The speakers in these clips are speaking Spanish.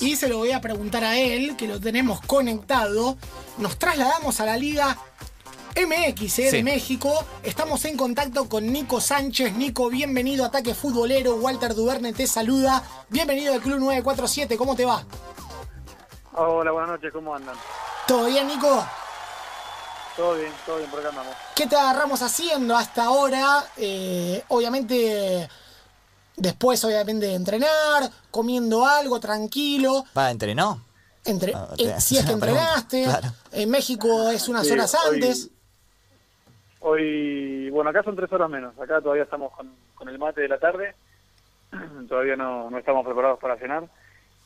Y se lo voy a preguntar a él, que lo tenemos conectado. Nos trasladamos a la Liga MX eh, de México. Estamos en contacto con Nico Sánchez. Nico, bienvenido a Ataque Futbolero. Walter Duverne te saluda. Bienvenido al Club 947. ¿Cómo te va? Hola, buenas noches. ¿Cómo andan? ¿Todo bien, Nico? Todo bien, todo bien, por acá andamos. ¿Qué te agarramos haciendo hasta ahora? Eh, obviamente Después, obviamente, de entrenar, comiendo algo tranquilo. ¿Va, entrenó? Entre, ah, eh, si es que entrenaste. En México es unas horas antes. Hoy, bueno, acá son tres horas menos. Acá todavía estamos con, el mate de la tarde. todavía no, no estamos preparados para cenar.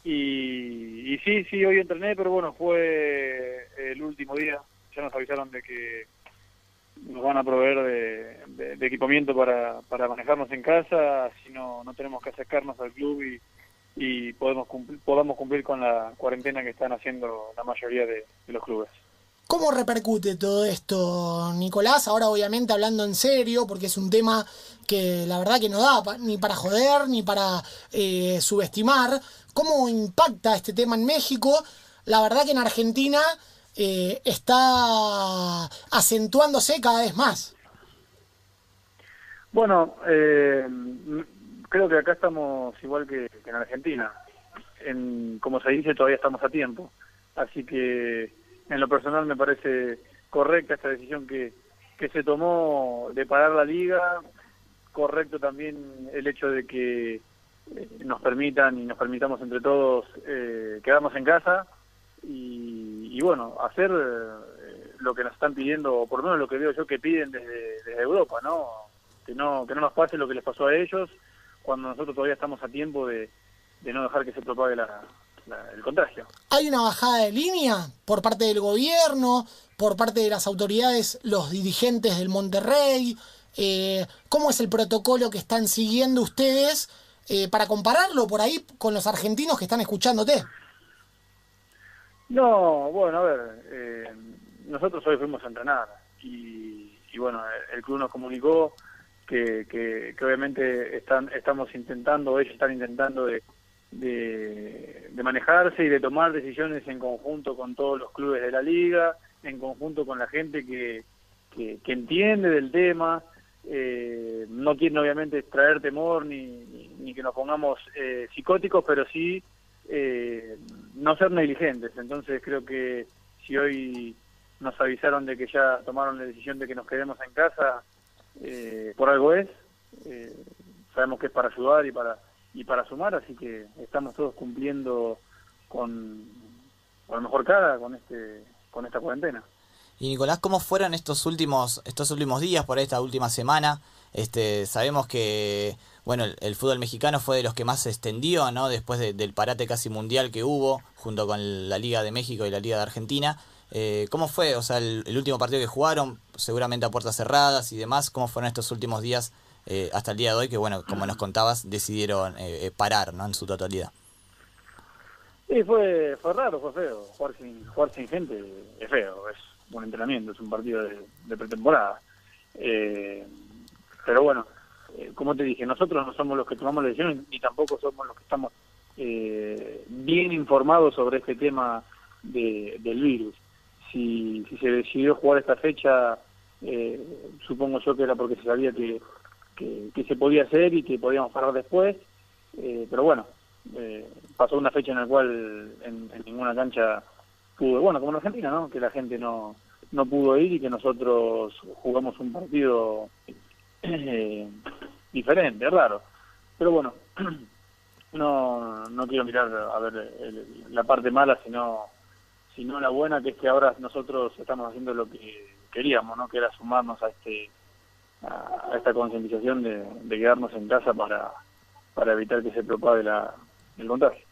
Y, y sí, sí, hoy entrené, pero bueno, fue el último día. Ya nos avisaron de que nos van a proveer de, equipamiento para, manejarnos en casa, si no, no tenemos que acercarnos al club y, y podemos cumplir, podamos cumplir con la cuarentena que están haciendo la mayoría de, los clubes. ¿Cómo repercute todo esto, Nicolás? Ahora obviamente hablando en serio, porque es un tema que la verdad que no da ni para joder, ni para eh, subestimar. ¿Cómo impacta este tema en México? La verdad que en Argentina eh, está acentuándose cada vez más. Bueno, eh, creo que acá estamos igual que, en Argentina. En, como se dice, todavía estamos a tiempo. Así que en lo personal me parece correcta esta decisión que, que se tomó de parar la liga. Correcto también el hecho de que eh, nos permitan y nos permitamos entre todos eh, quedarnos en casa y, bueno, hacer eh, lo que nos están pidiendo, o por lo menos lo que veo yo que piden desde, Europa, ¿no? Que, ¿no? que no nos pase lo que les pasó a ellos cuando nosotros todavía estamos a tiempo de, no dejar que se propague el contagio. ¿Hay una bajada de línea por parte del gobierno, por parte de las autoridades, los dirigentes del Monterrey? Eh, ¿Cómo es el protocolo que están siguiendo ustedes eh, para compararlo por ahí con los argentinos que están escuchándote? No, bueno, a ver, eh, nosotros hoy fuimos a entrenar y, bueno, el club nos comunicó que, que, obviamente están, estamos intentando, ellos están intentando de, de, manejarse y de tomar decisiones en conjunto con todos los clubes de la liga, en conjunto con la gente que, que, entiende del tema. Eh, no quieren obviamente traer temor ni, ni, que nos pongamos eh, psicóticos, pero sí eh, no ser negligentes. Entonces creo que si hoy nos avisaron de que ya tomaron la decisión de que nos quedemos en casa, eh, por algo es. Eh, sabemos que es para ayudar y para y para sumar, así que estamos todos cumpliendo con, con la mejor cara con este con esta cuarentena. Y Nicolás, ¿cómo fueron estos últimos estos últimos días por esta última semana? Este, sabemos que bueno, el, fútbol mexicano fue de los que más se extendió, ¿no? Después del parate casi mundial que hubo, junto con la Liga de México y la Liga de Argentina. Eh, ¿Cómo fue? O sea, el, último partido que jugaron, seguramente a puertas cerradas y demás, ¿cómo fueron estos últimos días eh, hasta el día de hoy? Que bueno, como nos contabas, decidieron eh, parar, ¿no? En su totalidad. Sí, fue, fue raro, fue feo. Jugar sin, jugar sin gente es feo, es un entrenamiento, es un partido de, de pretemporada. Pero bueno, eh, como te dije, nosotros no somos los que tomamos la decisión ni tampoco somos los que estamos eh, bien informados sobre este tema de, del virus. Si, si se decidió jugar esta fecha, eh, supongo yo que era porque se sabía que, que, se podía hacer y que podíamos parar después, pero bueno, pasó una fecha en la cual en, ninguna cancha pudo, bueno, como en Argentina, ¿no? Que la gente no, no pudo ir y que nosotros jugamos un partido eh, diferente, raro. Pero bueno, no, no quiero mirar a ver la parte mala, sino, sino la buena, que es que ahora nosotros estamos haciendo lo que queríamos, ¿no? que era sumarnos a este a, esta concientización de, quedarnos en casa para, para evitar que se propague la, el contagio.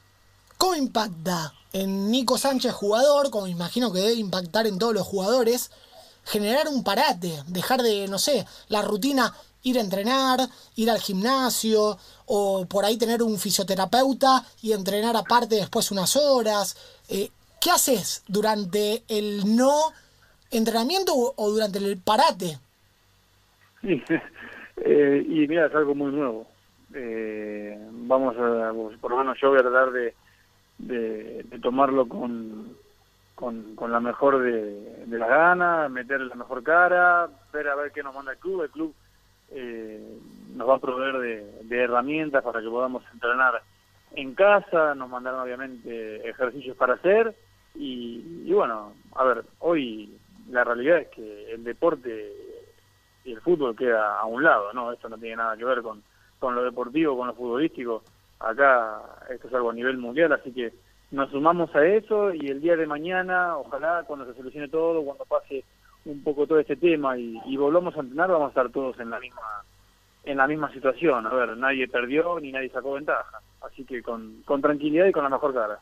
¿Cómo impacta en Nico Sánchez jugador, como imagino que debe impactar en todos los jugadores, generar un parate, dejar de, no sé, la rutina ir a entrenar, ir al gimnasio o por ahí tener un fisioterapeuta y entrenar aparte después unas horas. Eh, ¿Qué haces durante el no entrenamiento o durante el parate? Eh, y mira, es algo muy nuevo. Eh, vamos a, por lo menos yo voy a tratar de, de, tomarlo con, con, la mejor de, de las ganas, meter la mejor cara, ver a ver qué nos manda el club. El club eh, nos va a proveer de, herramientas para que podamos entrenar en casa, nos mandaron obviamente ejercicios para hacer y, y bueno, a ver, hoy la realidad es que el deporte y el fútbol queda a un lado, ¿no? Esto no tiene nada que ver con, con lo deportivo, con lo futbolístico. Acá esto es algo a nivel mundial, así que nos sumamos a eso y el día de mañana, ojalá cuando se solucione todo, cuando pase un poco todo este tema y, volvamos a entrenar, vamos a estar todos en la misma en la misma situación. A ver, nadie perdió ni nadie sacó ventaja. Así que con, con tranquilidad y con la mejor cara.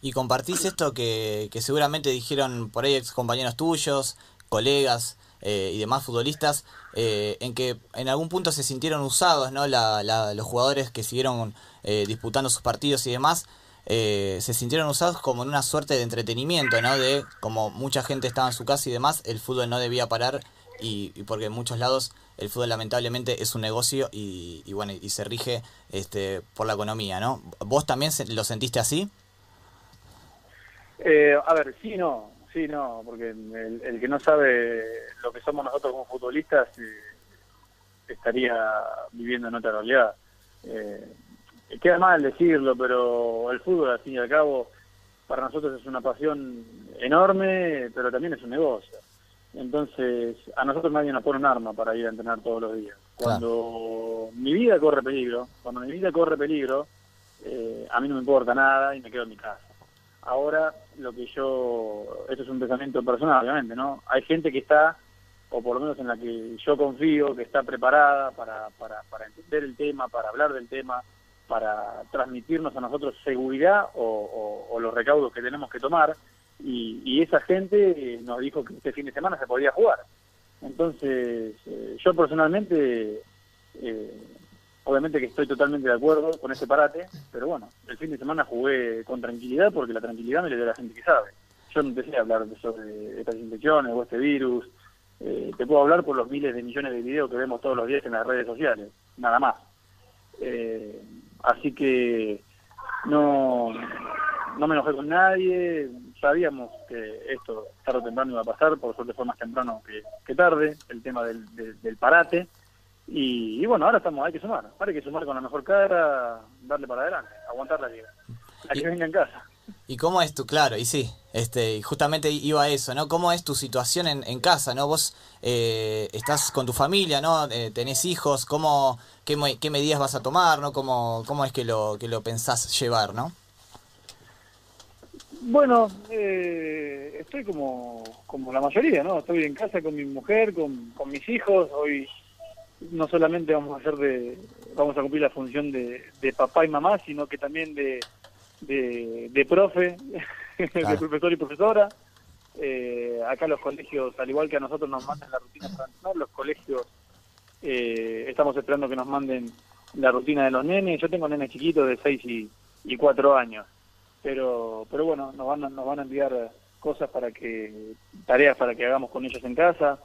Y compartís esto que, que seguramente dijeron por ahí ex compañeros tuyos, colegas eh, y demás futbolistas, eh, en que en algún punto se sintieron usados, ¿no? La, la, los jugadores que siguieron eh, disputando sus partidos y demás, se sintieron usados como en una suerte de entretenimiento, ¿no? De como mucha gente estaba en su casa y demás, el fútbol no debía parar y, porque en muchos lados el fútbol lamentablemente es un negocio y, y, bueno y se rige este por la economía, ¿no? ¿Vos también lo sentiste así? Eh, a ver, sí, no, sí, no, porque el, que no sabe lo que somos nosotros como futbolistas eh, estaría viviendo en otra realidad. Eh, queda mal decirlo, pero el fútbol, al fin y al cabo, para nosotros es una pasión enorme, pero también es un negocio. Entonces, a nosotros nadie nos pone un arma para ir a entrenar todos los días. Cuando mi vida corre peligro, cuando mi vida corre peligro, eh, a mí no me importa nada y me quedo en mi casa. Ahora, lo que yo, esto es un pensamiento personal, obviamente, ¿no? Hay gente que está, o por lo menos en la que yo confío, que está preparada para, para, para entender el tema, para hablar del tema, para transmitirnos a nosotros seguridad o, los recaudos que tenemos que tomar y, esa gente nos dijo que este fin de semana se podía jugar. Entonces, eh, yo personalmente, eh, obviamente que estoy totalmente de acuerdo con ese parate, pero bueno, el fin de semana jugué con tranquilidad porque la tranquilidad me le da la gente que sabe. Yo no te sé hablar sobre estas infecciones o este virus, eh, te puedo hablar por los miles de millones de videos que vemos todos los días en las redes sociales, nada más. Así que no, no me enojé con nadie, sabíamos que esto tarde o temprano iba a pasar, por suerte fue más temprano que, tarde, el tema del, del, parate. Y, bueno, ahora estamos, hay que sumar, ahora hay que sumar con la mejor cara, darle para adelante, aguantar la liga. La que venga en casa. ¿Y cómo es tu, claro, y sí, este, justamente iba a eso, ¿no? ¿Cómo es tu situación en, en casa, ¿no? Vos eh, estás con tu familia, ¿no? Eh, tenés hijos, ¿cómo, qué, qué medidas vas a tomar, ¿no? ¿Cómo, cómo es que lo, que lo pensás llevar, ¿no? Bueno, eh, estoy como, como la mayoría, ¿no? Estoy en casa con mi mujer, con, con mis hijos. Hoy no solamente vamos a hacer de, vamos a cumplir la función de, de papá y mamá, sino que también de, de, de profe, de profesor y profesora. Eh, acá los colegios, al igual que a nosotros nos mandan la rutina para entrenar, los colegios eh, estamos esperando que nos manden la rutina de los nenes. Yo tengo nenes chiquitos de 6 y, y 4 años. Pero pero bueno nos van a, nos van a enviar cosas para que tareas para que hagamos con ellos en casa.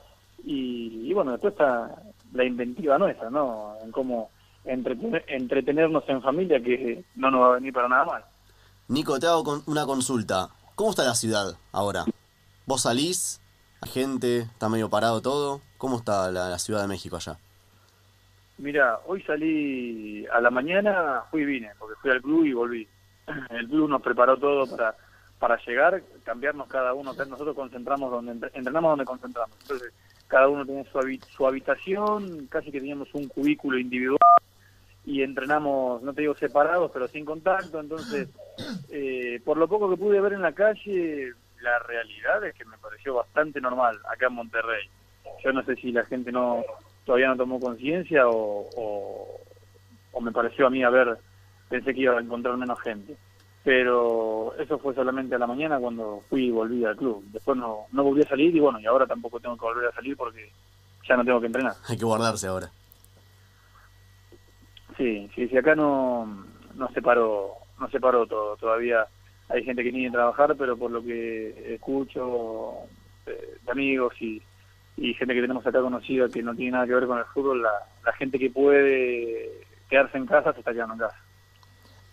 Y, bueno después está la inventiva nuestra no en cómo entretenernos en familia que no nos va a venir para nada mal Nico te hago una consulta. Cómo está la ciudad ahora vos salís la gente está medio parado todo cómo está la, la ciudad de México allá Mira, hoy salí a la mañana, fui y vine, porque fui al club y volví. El club nos preparó todo para para llegar, cambiarnos cada uno, nosotros concentramos donde entrenamos donde concentramos. Entonces, cada uno tenía su, su habitación, casi que teníamos un cubículo individual y entrenamos, no te digo separados, pero sin contacto. Entonces, eh, por lo poco que pude ver en la calle, la realidad es que me pareció bastante normal acá en Monterrey. Yo no sé si la gente no todavía no tomó conciencia o, o, o me pareció a mí haber pensé que iba a encontrar menos gente. Pero eso fue solamente a la mañana cuando fui y volví al club. Después no, no volví a salir y bueno, y ahora tampoco tengo que volver a salir porque ya no tengo que entrenar. Hay que guardarse ahora. Sí, sí, sí, acá no, no se paró, no se paró todo. Todavía hay gente que viene a trabajar, pero por lo que escucho eh, de, amigos y, y gente que tenemos acá conocida que no tiene nada que ver con el fútbol, la, la gente que puede quedarse en casa se está quedando en casa.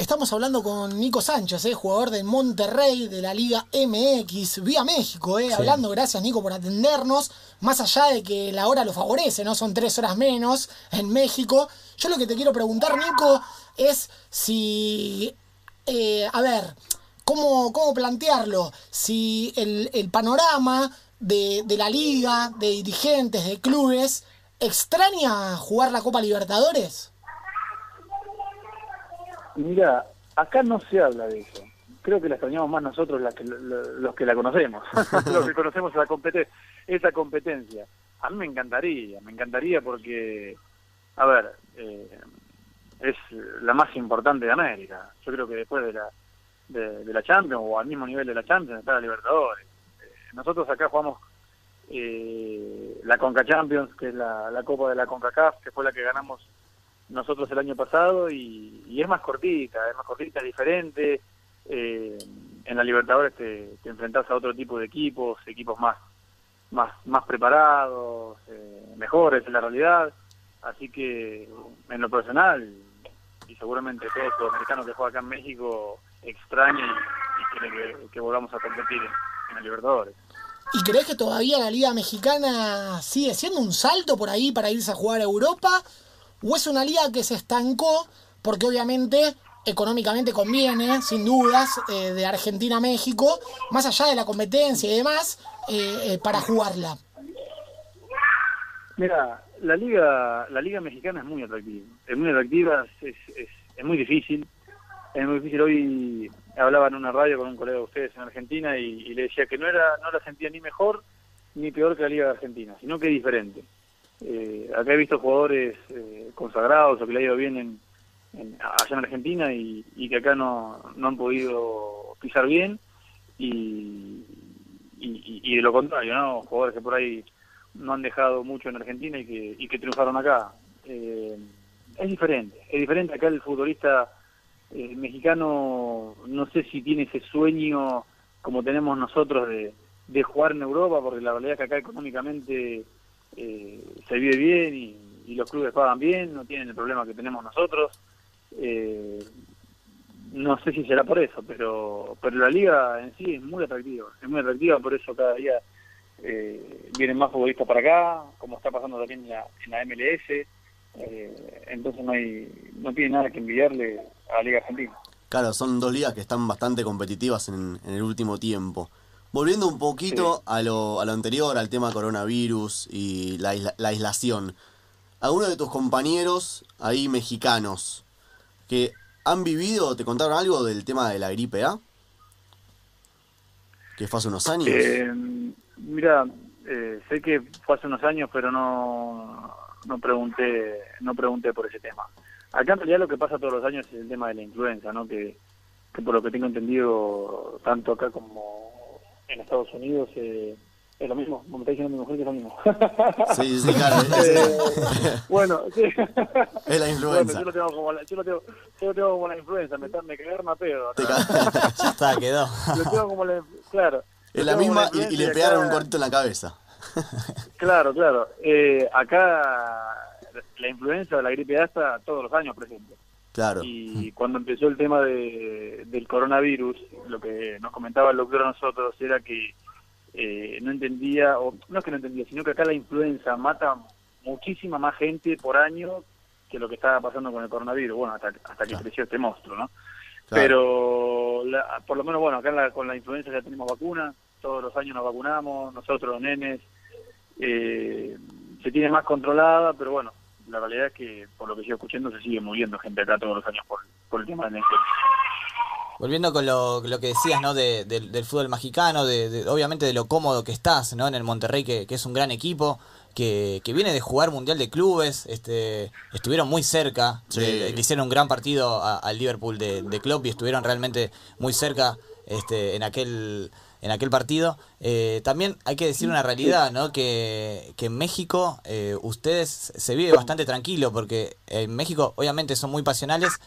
Estamos hablando con Nico Sánchez, eh, jugador del Monterrey de la Liga MX, vía México, eh, hablando. Gracias, Nico, por atendernos. Más allá de que la hora lo favorece, ¿no? Son tres horas menos en México. Yo lo que te quiero preguntar, Nico, es si. eh, a ver, ¿cómo, cómo plantearlo? Si el, el panorama de, de la liga, de dirigentes, de clubes, extraña jugar la Copa Libertadores. Mira, acá no se habla de eso. Creo que la extrañamos más nosotros la que, lo- los que la conocemos, los que conocemos la compete esa competencia. A mí me encantaría, me encantaría porque, a ver, eh, es la más importante de América. Yo creo que después de la de, de la Champions o al mismo nivel de la Champions está la Libertadores. Eh, nosotros acá jugamos eh, la Conca Champions, que es la, la Copa de la CONCACAF, que fue la que ganamos nosotros el año pasado y, es más cortita, es más cortita, es diferente. Eh, en la Libertadores te, te enfrentas a otro tipo de equipos, equipos más más más preparados, eh, mejores en la realidad. Así que en lo personal, y seguramente todo sudamericano que juega acá en México extraña y, y quiere que, que volvamos a competir en, en la Libertadores. ¿Y crees que todavía la Liga Mexicana sigue siendo un salto por ahí para irse a jugar a Europa? ¿O es una liga que se estancó porque obviamente económicamente conviene, sin dudas, eh, de Argentina a México, más allá de la competencia y demás, eh, eh, para jugarla? Mira, la liga la liga mexicana es muy atractiva, es muy atractiva, es, es, muy difícil, es muy difícil. Hoy hablaba en una radio con un colega de ustedes en Argentina y, y le decía que no era no la sentía ni mejor ni peor que la liga de Argentina, sino que diferente. Eh, acá he visto jugadores eh, consagrados o que le ha ido bien en, allá en Argentina y, que acá no, no han podido pisar bien y de lo contrario, ¿no? Jugadores que por ahí no han dejado mucho en Argentina y que, y que triunfaron acá. Eh, es diferente, es diferente acá el futbolista eh, mexicano, no sé si tiene ese sueño como tenemos nosotros de, de jugar en Europa, porque la realidad es que acá económicamente eh, se vive bien y, los clubes pagan bien, no tienen el problema que tenemos nosotros. Eh, no sé si será por eso, pero pero la liga en sí es muy atractiva, es muy atractiva, por eso cada día eh, vienen más futbolistas para acá, como está pasando también en la, en la MLS, eh, entonces no hay no tiene nada que envidiarle a la Liga Argentina. Claro, son dos ligas que están bastante competitivas en el último tiempo. Volviendo un poquito Sí. a, lo, a lo anterior, al tema coronavirus y la, isla- la aislación. ¿Alguno de tus compañeros ahí mexicanos que han vivido, te contaron algo del tema de la gripe A? Que fue hace unos años. Eh, mira, eh, sé que fue hace unos años, pero no no pregunté no pregunté por ese tema. Acá en realidad lo que pasa todos los años es el tema de la influenza, ¿no? Que, que por lo que tengo entendido, tanto acá como en Estados Unidos, eh, es lo mismo. Como me está diciendo mi mujer que es lo mismo. Sí, sí, claro. Eh, bueno, sí. es la influenza. Bueno, yo lo tengo como la, yo lo tengo, yo lo tengo como la influenza, me, me cagaron a Ya está, quedó. Lo tengo como la, claro. es la misma y, y influenza le acá- pegaron un cortito en la cabeza. Claro, claro. Eh, acá la influenza o la gripe A está todos los años presente. Claro. Y cuando empezó el tema de, del coronavirus, lo que nos comentaba el doctor a nosotros era que eh, no entendía, o no es que no entendía, sino que acá la influenza mata muchísima más gente por año que lo que estaba pasando con el coronavirus, bueno, hasta, hasta que creció este monstruo, ¿no? Claro. Pero la- por lo menos, bueno, acá la- con la influenza ya tenemos vacuna, todos los años nos vacunamos, nosotros los nenes, eh, se tiene más controlada, pero bueno, la realidad es que por lo que sigo escuchando se sigue muriendo gente acá todos los años por, por el tema de la. Volviendo con lo, lo que decías, ¿no? De, del- del fútbol mexicano, de, de- obviamente de lo cómodo que estás, ¿no? En el Monterrey, que, que es un gran equipo, que, que viene de jugar Mundial de Clubes, este, estuvieron muy cerca, Sí. de- le hicieron un gran partido al Liverpool de, de Klopp y estuvieron realmente muy cerca este, en aquel en aquel partido. Eh, también hay que decir una realidad, ¿no? Que, que en México eh, ustedes se vive bastante tranquilo, porque en México obviamente son muy pasionales,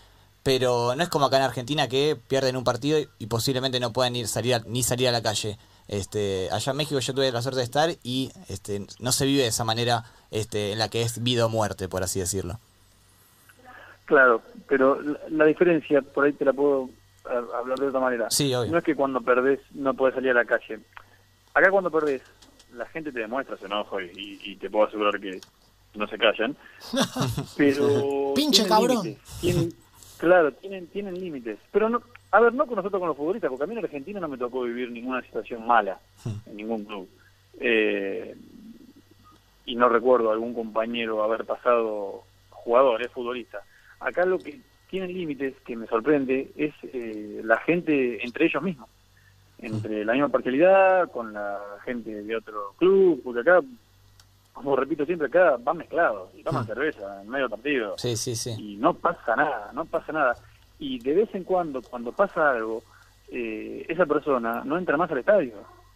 pero no es como acá en Argentina que pierden un partido y, posiblemente no pueden ir salir a- ni salir a la calle. Este, allá en México yo tuve la suerte de estar y este, no se vive de esa manera este, en la que es vida o muerte, por así decirlo. Claro, pero la diferencia, por ahí te la puedo a- hablar de otra manera. Sí, obvio. No es que cuando perdés no podés salir a la calle. Acá cuando perdés, la gente te demuestra su enojo y, y- y te puedo asegurar que no se callan. Pero Pinche cabrón. tienen- claro, tienen tienen límites. Pero no, a ver, no con nosotros con los futbolistas, porque a mí en Argentina no me tocó vivir ninguna situación mala en ningún club. Eh, y no recuerdo algún compañero haber pasado jugador, es futbolista. Acá lo que tienen límites que me sorprende es eh, la gente entre ellos mismos, entre la misma parcialidad con la gente de otro club, porque acá, como repito siempre, acá van mezclados y toman cerveza en medio partido Sí, sí, sí. y no pasa nada, no pasa nada. Y de vez en cuando, cuando pasa algo, eh, esa persona no entra más al estadio.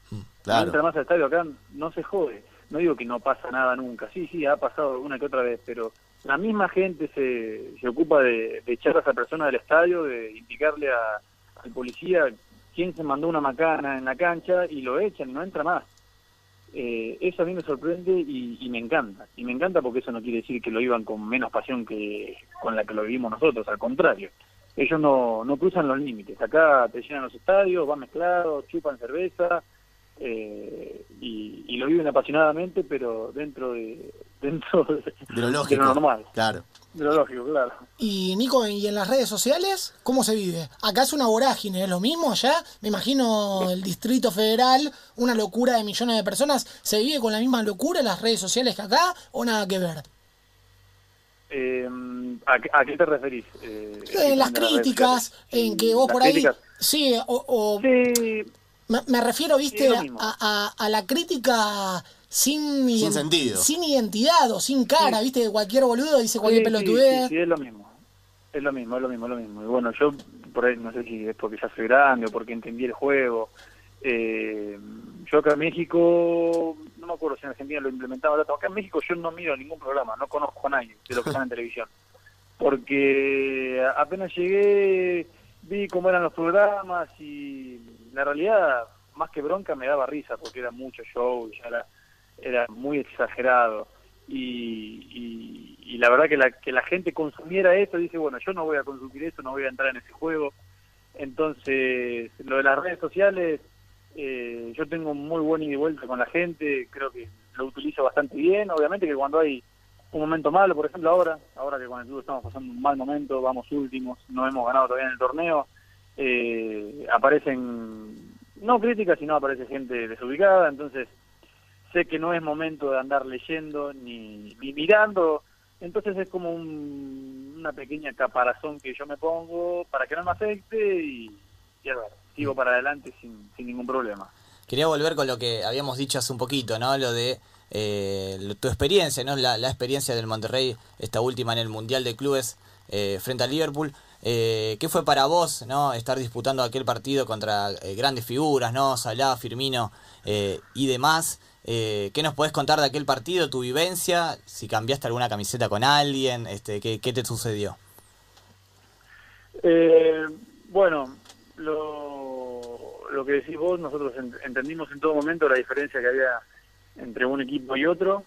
No Claro. entra más al estadio, acá no se jode. No digo que no pasa nada nunca, sí, sí, ha pasado una que otra vez, pero la misma gente se, se ocupa de, de echar a esa persona del estadio, de indicarle a, al policía quién se mandó una macana en la cancha y lo echan no entra más. Eh, eso a mí me sorprende y, me encanta. Y me encanta porque eso no quiere decir que lo iban con menos pasión que con la que lo vivimos nosotros, al contrario. Ellos no, no cruzan los límites. Acá te llenan los estadios, van mezclados, chupan cerveza eh, y lo viven apasionadamente, pero dentro de dentro de, De lo lógico. de lo normal, Claro. de lo lógico, claro. Y Nico, ¿y en las redes sociales cómo se vive? Acá es una vorágine, ¿es lo mismo allá? Me imagino el Distrito Federal, una locura de millones de personas. ¿Se vive con la misma locura en las redes sociales que acá o nada que ver? Eh, ¿a, qué- a qué te referís? Eh, En las críticas, en que vos por ahí... críticas. Sí, o... o- Sí, me, me refiero, viste, a la crítica sin, sentido. sin identidad o sin cara, viste, que cualquier boludo dice cualquier Sí, sí, pelotudez. Sí, sí, es lo mismo. Es lo mismo, es lo mismo, es lo mismo. Y bueno, yo por ahí no sé si es porque ya soy grande o porque entendí el juego. Eh, yo acá en México, no me acuerdo si en Argentina lo implementaba tanto. Acá en México yo no miro ningún programa, no conozco a nadie de los que están en televisión. Porque apenas llegué, vi cómo eran los programas y la realidad, más que bronca, me daba risa porque era mucho show y ya era, era muy exagerado. Y, y, la verdad que la, que la gente consumiera eso, dice, bueno, yo no voy a consumir eso, no voy a entrar en ese juego. Entonces, lo de las redes sociales, eh, yo tengo muy buen ida y vuelta con la gente, creo que lo utilizo bastante bien. Obviamente que cuando hay un momento malo, por ejemplo ahora, ahora que con el club estamos pasando un mal momento, vamos últimos, no hemos ganado todavía en el torneo, eh, aparecen, no críticas, sino aparece gente desubicada, entonces sé que no es momento de andar leyendo ni, mirando, entonces es como un- una pequeña caparazón que yo me pongo para que no me afecte y, a ver, sigo para adelante sin, sin ningún problema. Quería volver con lo que habíamos dicho hace un poquito, ¿no? Lo de eh, tu experiencia, ¿no? La, experiencia del Monterrey, esta última en el Mundial de Clubes eh, frente al Liverpool. Eh, ¿Qué fue para vos, ¿no? Estar disputando aquel partido contra grandes figuras, ¿no? Salah, Firmino y demás. Eh, ¿Qué nos podés contar de aquel partido, tu vivencia? Si cambiaste alguna camiseta con alguien, este, ¿qué, qué te sucedió? Eh, bueno, lo, que decís vos, nosotros en- entendimos en todo momento la diferencia que había entre un equipo y otro.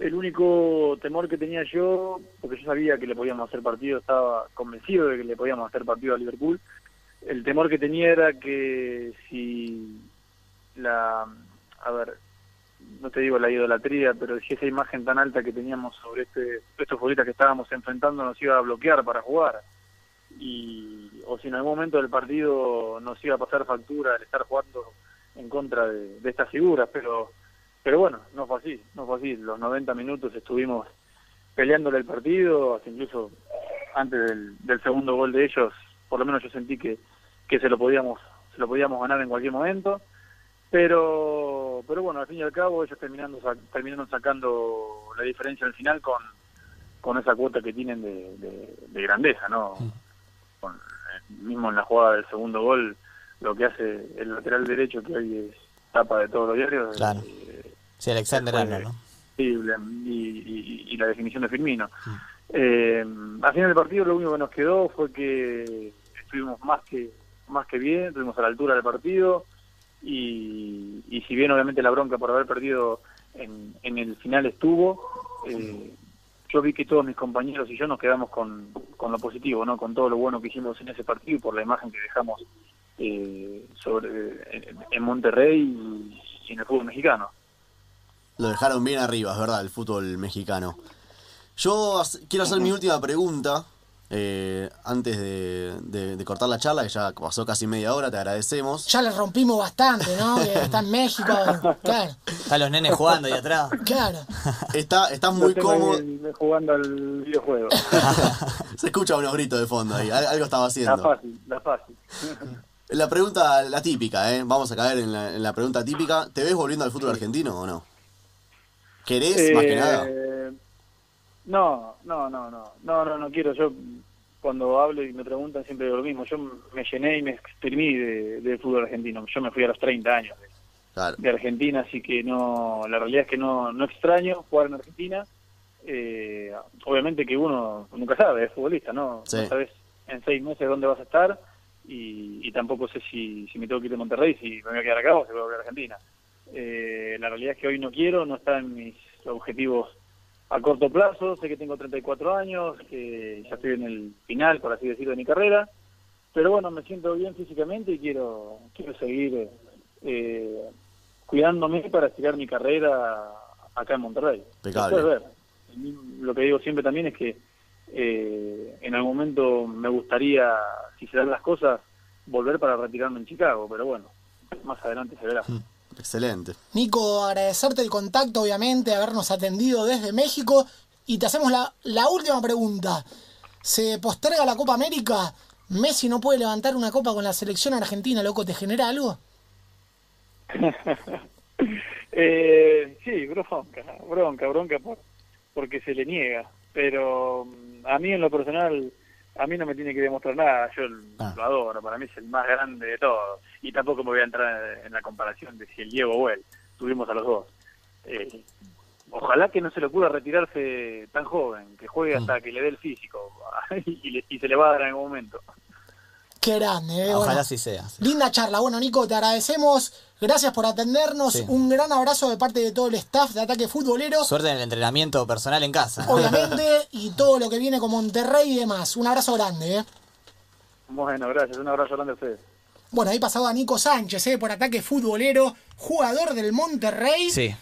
El único temor que tenía yo, porque yo sabía que le podíamos hacer partido, estaba convencido de que le podíamos hacer partido a Liverpool, el temor que tenía era que si la, a ver, no te digo la idolatría, pero si esa imagen tan alta que teníamos sobre este, estos futbolistas que estábamos enfrentando nos iba a bloquear para jugar y o si en algún momento del partido nos iba a pasar factura el estar jugando en contra de, de estas figuras, pero pero bueno, no fue así, no fue así. Los 90 minutos estuvimos peleándole el partido, hasta incluso antes del, del segundo gol de ellos, por lo menos yo sentí que, que se lo podíamos se lo podíamos ganar en cualquier momento, pero pero bueno, al fin y al cabo ellos terminando terminaron sacando la diferencia al final con con esa cuota que tienen de, de- de grandeza, ¿no? Con- eh, mismo en la jugada del segundo gol, lo que hace el lateral derecho, que hoy es tapa de todos los diarios, Claro. eh, Sí, Alexander Arnold, ¿no? y, y- y la definición de Firmino. Eh, al final del partido lo único que nos quedó fue que estuvimos más que más que bien, estuvimos a la altura del partido y, y si bien obviamente la bronca por haber perdido en, en el final estuvo, eh, yo vi que todos mis compañeros y yo nos quedamos con, con lo positivo, ¿no? Con todo lo bueno que hicimos en ese partido y por la imagen que dejamos eh, sobre en, Monterrey y, y en el fútbol mexicano. Lo dejaron bien arriba, es verdad, el fútbol mexicano. Yo quiero hacer mi última pregunta. Eh, antes de, de- de cortar la charla, que ya pasó casi media hora, te agradecemos. Ya le rompimos bastante, ¿no? Que está en México. Claro, Están los nenes jugando ahí atrás. claro. Está, estás muy cómodo. jugando al videojuego. Se escucha unos gritos de fondo ahí, al- algo estaba la haciendo. fácil, la fácil. La pregunta, la típica, ¿eh? Vamos a caer en la, en la pregunta típica. ¿Te ves volviendo al fútbol argentino o no? ¿Querés, más que nada? No, no, no, no, no, no, no quiero. Yo cuando hablo y me preguntan siempre digo lo mismo. Yo me llené y me exprimí de, de fútbol argentino. Yo me fui a los 30 años de, Claro. de Argentina, así que no, la realidad es que no, no extraño jugar en Argentina. Eh, obviamente que uno nunca sabe, es futbolista, ¿no? Sí. No sabes en seis meses dónde vas a estar y, y tampoco sé si, si me tengo que ir de Monterrey, si me voy a quedar acá o si voy a volver a Argentina. Eh, la realidad es que hoy no quiero, no está en mis objetivos a corto plazo, sé que tengo 34 años, que ya estoy en el final, por así decirlo, de mi carrera, pero bueno, me siento bien físicamente y quiero, quiero seguir eh, cuidándome para estirar mi carrera acá en Monterrey. Después ver. Lo que digo siempre también es que eh, en algún momento me gustaría, si se dan las cosas, volver para retirarme en Chicago, pero bueno, más adelante se verá. Excelente. Nico, agradecerte el contacto, obviamente, habernos atendido desde México. Y te hacemos la, la última pregunta. ¿Se posterga la Copa América? ¿Messi no puede levantar una copa con la selección argentina, loco? ¿Te genera algo? Eh, sí, bronca, bronca, bronca por, porque se le niega. Pero mm, a mí en lo personal, a mí no me tiene que demostrar nada. Yo Ah. lo adoro, para mí es el más grande de todos. Y tampoco me voy a entrar en la comparación de si el Diego o él. Tuvimos a los dos. Eh, ojalá que no se le ocurra retirarse tan joven, que juegue hasta que le dé el físico y, le- y se le va a dar en algún momento. Qué grande, eh. Ojalá Bueno, así sea. sí. Linda charla. Bueno, Nico, te agradecemos. Gracias por atendernos. Sí. Un gran abrazo de parte de todo el staff de Ataque Futbolero. Suerte en el entrenamiento personal en casa. Obviamente, y todo lo que viene con Monterrey y demás. Un abrazo grande, ¿eh? Bueno, gracias. Un abrazo grande a ustedes. Bueno, ahí pasaba Nico Sánchez, ¿eh? por ataque futbolero, jugador del Monterrey. Sí.